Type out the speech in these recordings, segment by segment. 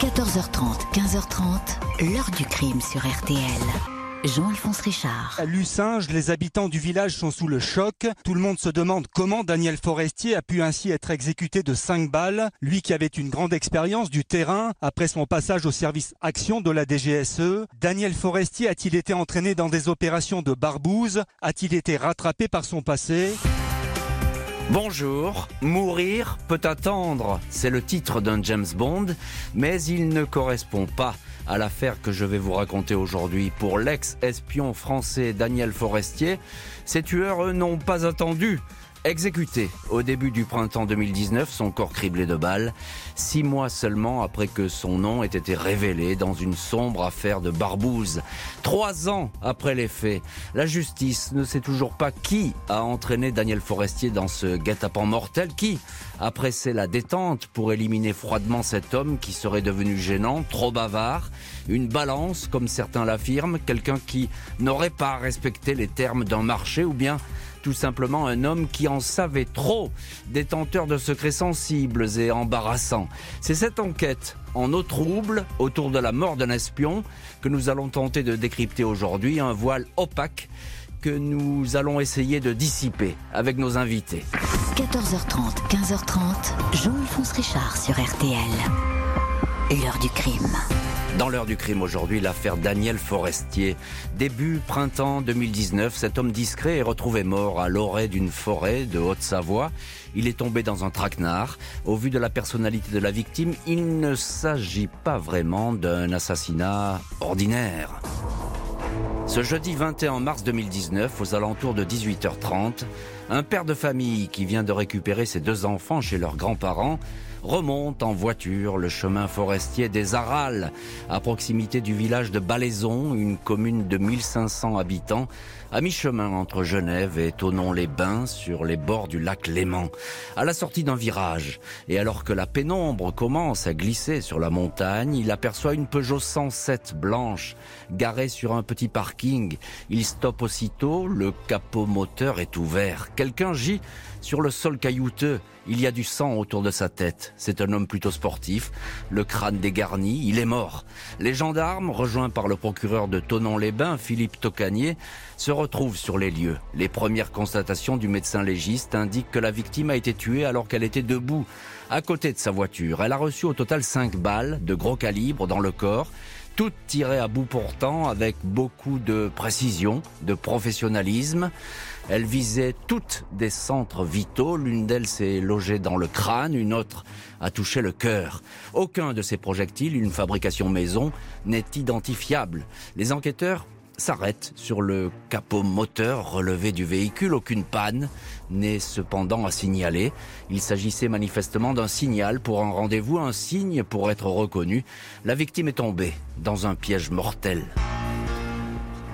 14h30, 15h30, l'heure du crime sur RTL. Jean-Alphonse Richard. Lucinge, les habitants du village sont sous le choc. Tout le monde se demande comment Daniel Forestier a pu ainsi être exécuté de 5 balles, lui qui avait une grande expérience du terrain après son passage au service action de la DGSE. Daniel Forestier a-t-il été entraîné dans des opérations de barbouze? A-t-il été rattrapé par son passé? Bonjour, mourir peut attendre, c'est le titre d'un James Bond, mais il ne correspond pas à l'affaire que je vais vous raconter aujourd'hui. Pour l'ex-espion français Daniel Forestier, ces tueurs, eux, n'ont pas attendu Exécuté au début du printemps 2019, son corps criblé de balles, six mois seulement après que son nom ait été révélé dans une sombre affaire de barbouze. Trois ans après les faits, la justice ne sait toujours pas qui a entraîné Daniel Forestier dans ce guet-apens mortel, qui a pressé la détente pour éliminer froidement cet homme qui serait devenu gênant, trop bavard, une balance comme certains l'affirment, quelqu'un qui n'aurait pas respecté les termes d'un marché ou bien tout simplement un homme qui en savait trop, détenteur de secrets sensibles et embarrassants. C'est cette enquête en eau trouble autour de la mort d'un espion que nous allons tenter de décrypter aujourd'hui, un voile opaque que nous allons essayer de dissiper avec nos invités. 14h30, 15h30, Jean-Alphonse Richard sur RTL. L'heure du crime. Dans l'heure du crime aujourd'hui, l'affaire Daniel Forestier. Début printemps 2019, cet homme discret est retrouvé mort à l'orée d'une forêt de Haute-Savoie. Il est tombé dans un traquenard. Au vu de la personnalité de la victime, il ne s'agit pas vraiment d'un assassinat ordinaire. Ce jeudi 21 mars 2019, aux alentours de 18h30, un père de famille qui vient de récupérer ses deux enfants chez leurs grands-parents remonte en voiture le chemin forestier des Arales, à proximité du village de Balaison, une commune de 1500 habitants, à mi-chemin entre Genève et Tonon-les-Bains, sur les bords du lac Léman. À la sortie d'un virage, et alors que la pénombre commence à glisser sur la montagne, il aperçoit une Peugeot 107 blanche, garée sur un petit parking. Il stoppe aussitôt, le capot moteur est ouvert. Quelqu'un gît sur le sol caillouteux. Il y a du sang autour de sa tête. C'est un homme plutôt sportif, le crâne dégarni, il est mort. Les gendarmes, rejoints par le procureur de Tonon-les-Bains, Philippe Tocanier, se retrouvent sur les lieux. Les premières constatations du médecin légiste indiquent que la victime a été tuée alors qu'elle était debout, à côté de sa voiture. Elle a reçu au total 5 balles de gros calibre dans le corps toutes tirées à bout portant avec beaucoup de précision, de professionnalisme. Elles visaient toutes des centres vitaux. L'une d'elles s'est logée dans le crâne, une autre a touché le cœur. Aucun de ces projectiles, une fabrication maison, n'est identifiable. Les enquêteurs s'arrêtent sur le capot moteur relevé du véhicule. Aucune panne n'est cependant à signaler. Il s'agissait manifestement d'un signal pour un rendez-vous, un signe pour être reconnu. La victime est tombée dans un piège mortel.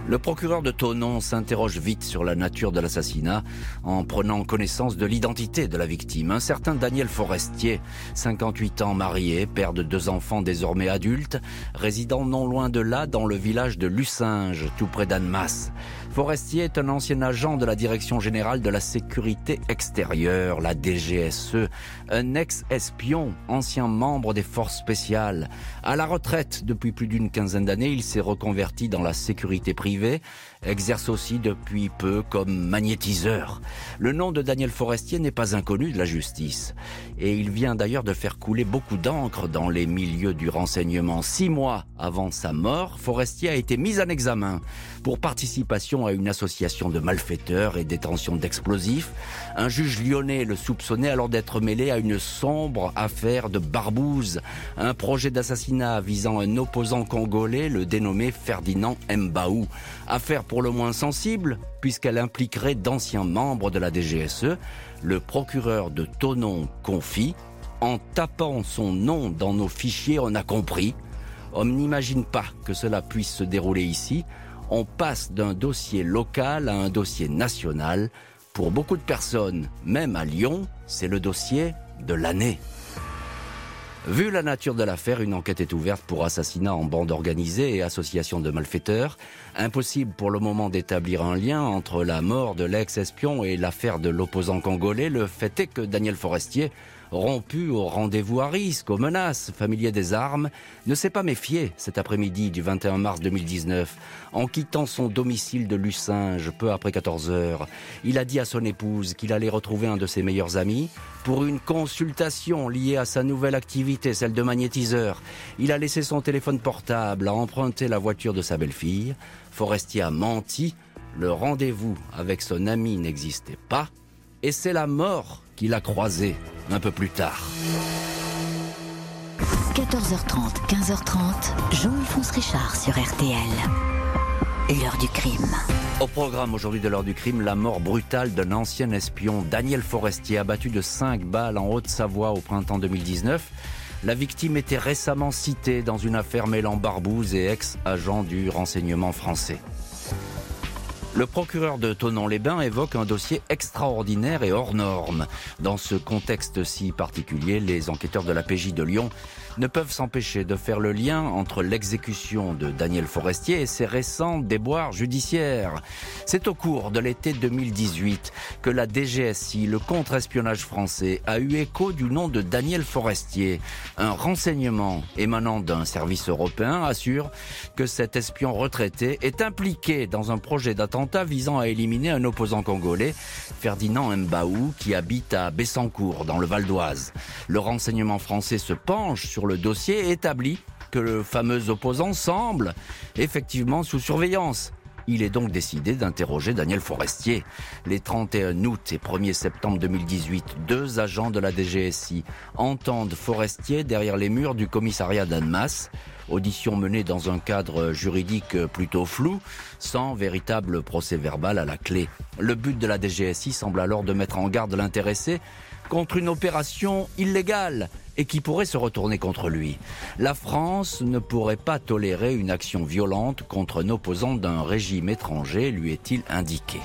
Le procureur de Tonon s'interroge vite sur la nature de l'assassinat en prenant connaissance de l'identité de la victime. Un certain Daniel Forestier, 58 ans marié, père de deux enfants désormais adultes, résidant non loin de là dans le village de Lucinge, tout près d'Annemasse. Forestier est un ancien agent de la Direction générale de la sécurité extérieure, la DGSE, un ex-espion, ancien membre des forces spéciales. À la retraite depuis plus d'une quinzaine d'années, il s'est reconverti dans la sécurité privée, exerce aussi depuis peu comme magnétiseur. Le nom de Daniel Forestier n'est pas inconnu de la justice. Et il vient d'ailleurs de faire couler beaucoup d'encre dans les milieux du renseignement. Six mois avant sa mort, Forestier a été mis en examen pour participation à une association de malfaiteurs et détention d'explosifs. Un juge lyonnais le soupçonnait alors d'être mêlé à une sombre affaire de barbouze, un projet d'assassinat visant un opposant congolais, le dénommé Ferdinand Mbaou. Affaire pour le moins sensible, puisqu'elle impliquerait d'anciens membres de la DGSE. Le procureur de Tonon confie en tapant son nom dans nos fichiers, on a compris. On n'imagine pas que cela puisse se dérouler ici on passe d'un dossier local à un dossier national. Pour beaucoup de personnes, même à Lyon, c'est le dossier de l'année. Vu la nature de l'affaire, une enquête est ouverte pour assassinat en bande organisée et association de malfaiteurs. Impossible pour le moment d'établir un lien entre la mort de l'ex-espion et l'affaire de l'opposant congolais. Le fait est que Daniel Forestier rompu au rendez-vous à risque, aux menaces, familier des armes, ne s'est pas méfié cet après-midi du 21 mars 2019. En quittant son domicile de Lucinge peu après 14 heures, il a dit à son épouse qu'il allait retrouver un de ses meilleurs amis pour une consultation liée à sa nouvelle activité, celle de magnétiseur. Il a laissé son téléphone portable, a emprunté la voiture de sa belle-fille. Forestier a menti, le rendez-vous avec son ami n'existait pas, et c'est la mort qu'il a croisé un peu plus tard. 14h30, 15h30, Jean-Alphonse Richard sur RTL. L'heure du crime. Au programme aujourd'hui de l'heure du crime, la mort brutale d'un ancien espion, Daniel Forestier, abattu de 5 balles en Haute-Savoie au printemps 2019. La victime était récemment citée dans une affaire mêlant Barbouze et ex-agent du renseignement français. Le procureur de Tonon-les-Bains évoque un dossier extraordinaire et hors norme. Dans ce contexte si particulier, les enquêteurs de la PJ de Lyon ne peuvent s'empêcher de faire le lien entre l'exécution de Daniel Forestier et ses récents déboires judiciaires. C'est au cours de l'été 2018 que la DGSI, le contre-espionnage français, a eu écho du nom de Daniel Forestier. Un renseignement émanant d'un service européen assure que cet espion retraité est impliqué dans un projet d'attentat visant à éliminer un opposant congolais, Ferdinand Mbaou, qui habite à Bessancourt, dans le Val d'Oise. Le renseignement français se penche sur le dossier établit que le fameux opposant semble effectivement sous surveillance. Il est donc décidé d'interroger Daniel Forestier. Les 31 août et 1er septembre 2018, deux agents de la DGSI entendent Forestier derrière les murs du commissariat d'Annemasse. Audition menée dans un cadre juridique plutôt flou, sans véritable procès verbal à la clé. Le but de la DGSI semble alors de mettre en garde l'intéressé contre une opération illégale et qui pourrait se retourner contre lui. La France ne pourrait pas tolérer une action violente contre un opposant d'un régime étranger, lui est-il indiqué.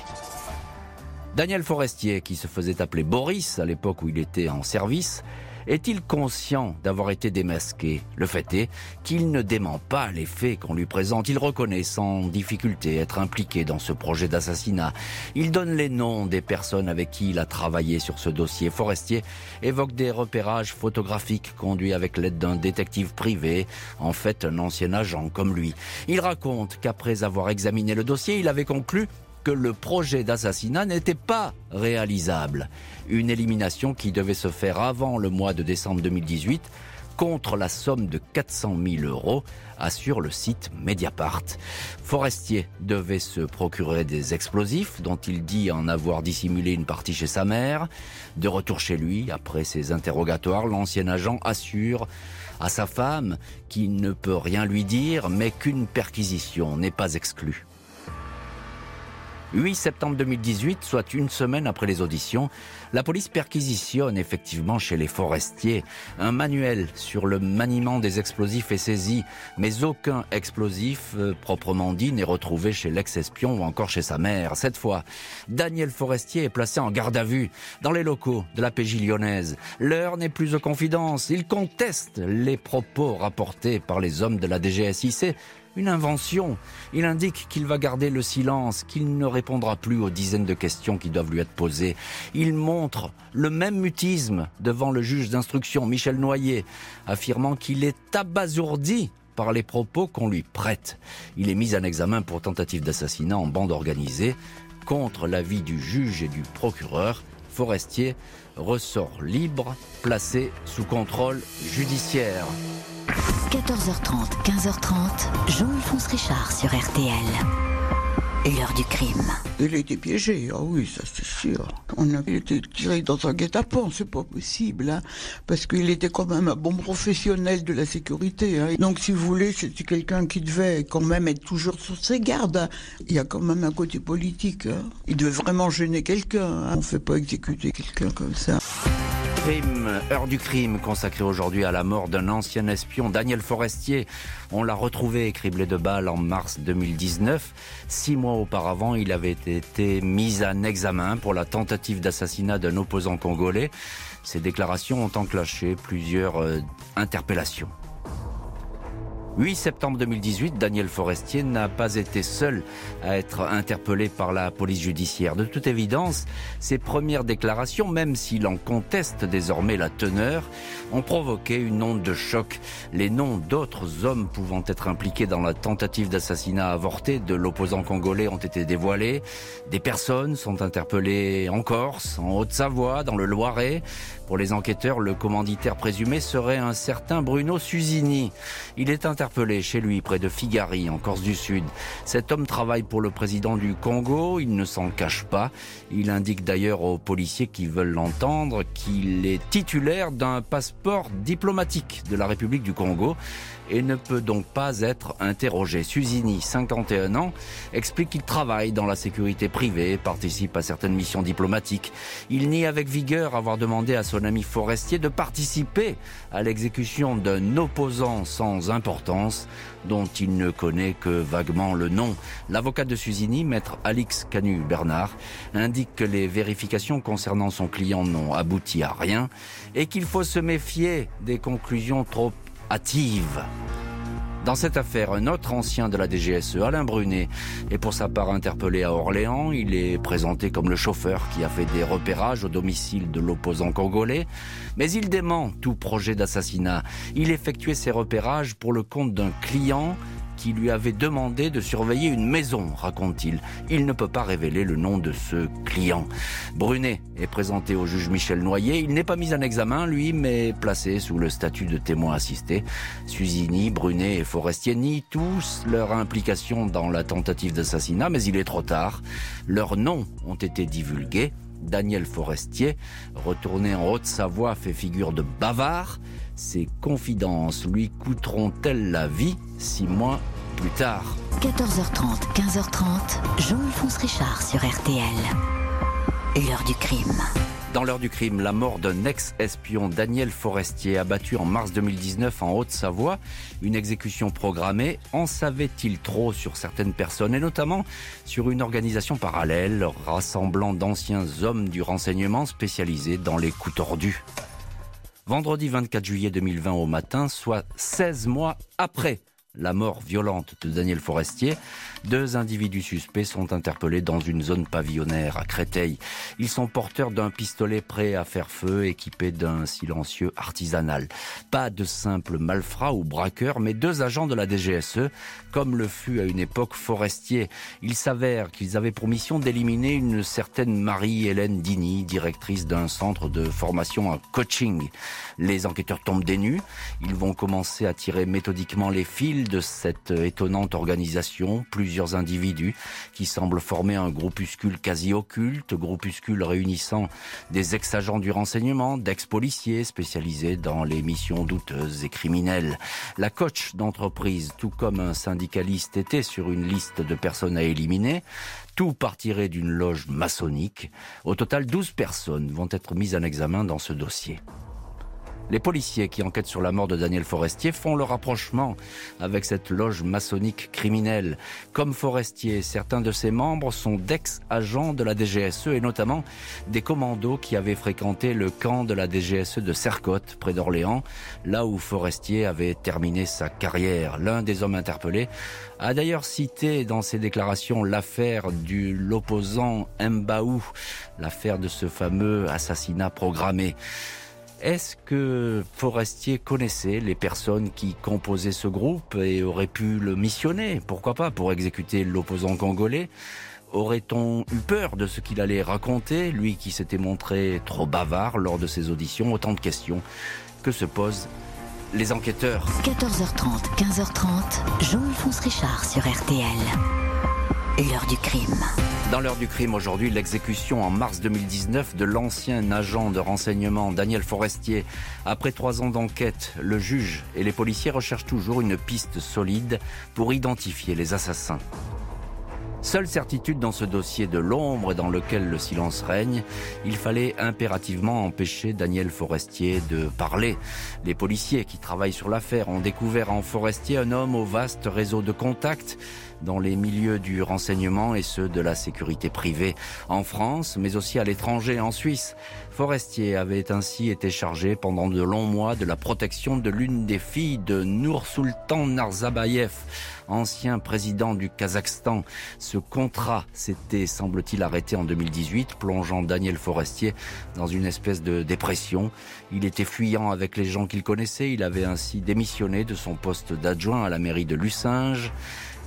Daniel Forestier, qui se faisait appeler Boris à l'époque où il était en service, est-il conscient d'avoir été démasqué? Le fait est qu'il ne dément pas les faits qu'on lui présente. Il reconnaît sans difficulté être impliqué dans ce projet d'assassinat. Il donne les noms des personnes avec qui il a travaillé sur ce dossier. Forestier évoque des repérages photographiques conduits avec l'aide d'un détective privé, en fait un ancien agent comme lui. Il raconte qu'après avoir examiné le dossier, il avait conclu que le projet d'assassinat n'était pas réalisable. Une élimination qui devait se faire avant le mois de décembre 2018 contre la somme de 400 000 euros, assure le site Mediapart. Forestier devait se procurer des explosifs dont il dit en avoir dissimulé une partie chez sa mère. De retour chez lui, après ses interrogatoires, l'ancien agent assure à sa femme qu'il ne peut rien lui dire, mais qu'une perquisition n'est pas exclue. 8 septembre 2018, soit une semaine après les auditions, la police perquisitionne effectivement chez les forestiers. Un manuel sur le maniement des explosifs est saisi, mais aucun explosif euh, proprement dit n'est retrouvé chez l'ex-espion ou encore chez sa mère. Cette fois, Daniel Forestier est placé en garde à vue dans les locaux de la PJ lyonnaise. L'heure n'est plus aux confidences. Il conteste les propos rapportés par les hommes de la DGSIC une invention. Il indique qu'il va garder le silence, qu'il ne répondra plus aux dizaines de questions qui doivent lui être posées. Il montre le même mutisme devant le juge d'instruction Michel Noyer, affirmant qu'il est abasourdi par les propos qu'on lui prête. Il est mis en examen pour tentative d'assassinat en bande organisée. Contre l'avis du juge et du procureur, Forestier ressort libre, placé sous contrôle judiciaire. 14h30, 15h30, Jean-Alphonse Richard sur RTL. L'heure du crime. Il a été piégé, ah oui, ça c'est sûr. On a été tiré dans un guet-apens, c'est pas possible, hein, parce qu'il était quand même un bon professionnel de la sécurité. Hein. Donc si vous voulez, c'était quelqu'un qui devait quand même être toujours sur ses gardes. Hein. Il y a quand même un côté politique. Hein. Il devait vraiment gêner quelqu'un. On fait pas exécuter quelqu'un comme ça. Heure du crime, consacrée aujourd'hui à la mort d'un ancien espion, Daniel Forestier. On l'a retrouvé criblé de balles en mars 2019. Six mois auparavant, il avait été mis en examen pour la tentative d'assassinat d'un opposant congolais. Ces déclarations ont enclenché plusieurs euh, interpellations. 8 septembre 2018, Daniel Forestier n'a pas été seul à être interpellé par la police judiciaire. De toute évidence, ses premières déclarations, même s'il en conteste désormais la teneur, ont provoqué une onde de choc. Les noms d'autres hommes pouvant être impliqués dans la tentative d'assassinat avorté de l'opposant congolais ont été dévoilés. Des personnes sont interpellées en Corse, en Haute-Savoie, dans le Loiret. Pour les enquêteurs, le commanditaire présumé serait un certain Bruno Susini. Il est interpellé chez lui près de Figari, en Corse du Sud. Cet homme travaille pour le président du Congo, il ne s'en cache pas. Il indique d'ailleurs aux policiers qui veulent l'entendre qu'il est titulaire d'un passeport diplomatique de la République du Congo et ne peut donc pas être interrogé. Susini, 51 ans, explique qu'il travaille dans la sécurité privée, participe à certaines missions diplomatiques. Il nie avec vigueur avoir demandé à son ami forestier de participer à l'exécution d'un opposant sans importance dont il ne connaît que vaguement le nom. L'avocat de Susini, maître Alix Canu-Bernard, indique que les vérifications concernant son client n'ont abouti à rien et qu'il faut se méfier des conclusions trop hâtive. Dans cette affaire, un autre ancien de la DGSE, Alain Brunet, est pour sa part interpellé à Orléans. Il est présenté comme le chauffeur qui a fait des repérages au domicile de l'opposant congolais. Mais il dément tout projet d'assassinat. Il effectuait ses repérages pour le compte d'un client qui lui avait demandé de surveiller une maison, raconte-t-il. Il ne peut pas révéler le nom de ce client. Brunet est présenté au juge Michel Noyer. Il n'est pas mis en examen, lui, mais placé sous le statut de témoin assisté. Susini, Brunet et Forestier nient tous leur implication dans la tentative d'assassinat, mais il est trop tard. Leurs noms ont été divulgués. Daniel Forestier, retourné en Haute-Savoie, fait figure de bavard. Ses confidences lui coûteront-elles la vie six mois plus tard 14h30, 15h30, Jean-Alphonse Richard sur RTL. L'heure du crime. Dans l'heure du crime, la mort d'un ex-espion Daniel Forestier abattu en mars 2019 en Haute-Savoie, une exécution programmée. En savait-il trop sur certaines personnes et notamment sur une organisation parallèle rassemblant d'anciens hommes du renseignement spécialisés dans les coups tordus Vendredi 24 juillet 2020 au matin, soit 16 mois après la mort violente de Daniel Forestier, deux individus suspects sont interpellés dans une zone pavillonnaire à Créteil. Ils sont porteurs d'un pistolet prêt à faire feu, équipé d'un silencieux artisanal. Pas de simples malfrats ou braqueurs, mais deux agents de la DGSE, comme le fut à une époque Forestier. Il s'avère qu'ils avaient pour mission d'éliminer une certaine Marie-Hélène Dini, directrice d'un centre de formation en coaching. Les enquêteurs tombent des. Ils vont commencer à tirer méthodiquement les fils de cette étonnante organisation, plusieurs individus qui semblent former un groupuscule quasi occulte, groupuscule réunissant des ex-agents du renseignement, d'ex-policiers spécialisés dans les missions douteuses et criminelles. La coach d'entreprise, tout comme un syndicaliste, était sur une liste de personnes à éliminer. Tout partirait d'une loge maçonnique. Au total, 12 personnes vont être mises en examen dans ce dossier. Les policiers qui enquêtent sur la mort de Daniel Forestier font le rapprochement avec cette loge maçonnique criminelle. Comme Forestier, certains de ses membres sont d'ex-agents de la DGSE et notamment des commandos qui avaient fréquenté le camp de la DGSE de Sercotte, près d'Orléans, là où Forestier avait terminé sa carrière. L'un des hommes interpellés a d'ailleurs cité dans ses déclarations l'affaire du l'opposant Mbaou, l'affaire de ce fameux assassinat programmé. Est-ce que Forestier connaissait les personnes qui composaient ce groupe et aurait pu le missionner Pourquoi pas pour exécuter l'opposant congolais? Aurait-on eu peur de ce qu'il allait raconter, lui qui s'était montré trop bavard lors de ses auditions? Autant de questions que se posent les enquêteurs. 14h30, 15h30, Jean-Alphonse Richard sur RTL. L'heure du crime. Dans l'heure du crime aujourd'hui, l'exécution en mars 2019 de l'ancien agent de renseignement Daniel Forestier. Après trois ans d'enquête, le juge et les policiers recherchent toujours une piste solide pour identifier les assassins. Seule certitude dans ce dossier de l'ombre dans lequel le silence règne, il fallait impérativement empêcher Daniel Forestier de parler. Les policiers qui travaillent sur l'affaire ont découvert en Forestier un homme au vaste réseau de contacts dans les milieux du renseignement et ceux de la sécurité privée en France, mais aussi à l'étranger en Suisse. Forestier avait ainsi été chargé pendant de longs mois de la protection de l'une des filles de Nour Sultan Narzabayev, ancien président du Kazakhstan. Ce contrat s'était, semble-t-il, arrêté en 2018, plongeant Daniel Forestier dans une espèce de dépression. Il était fuyant avec les gens qu'il connaissait. Il avait ainsi démissionné de son poste d'adjoint à la mairie de Lucinge,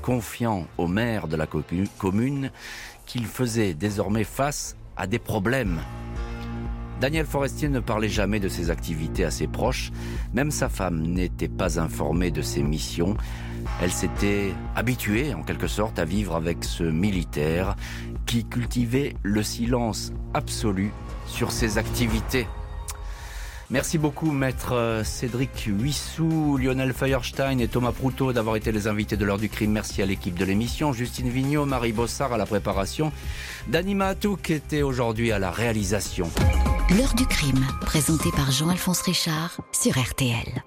confiant au maire de la commune qu'il faisait désormais face à des problèmes Daniel Forestier ne parlait jamais de ses activités à ses proches. Même sa femme n'était pas informée de ses missions. Elle s'était habituée, en quelque sorte, à vivre avec ce militaire qui cultivait le silence absolu sur ses activités. Merci beaucoup, maître Cédric Huissou, Lionel Feuerstein et Thomas Proutot d'avoir été les invités de l'heure du crime. Merci à l'équipe de l'émission, Justine Vignot, Marie Bossard à la préparation, Dani Matou qui était aujourd'hui à la réalisation. L'heure du crime, présenté par Jean-Alphonse Richard sur RTL.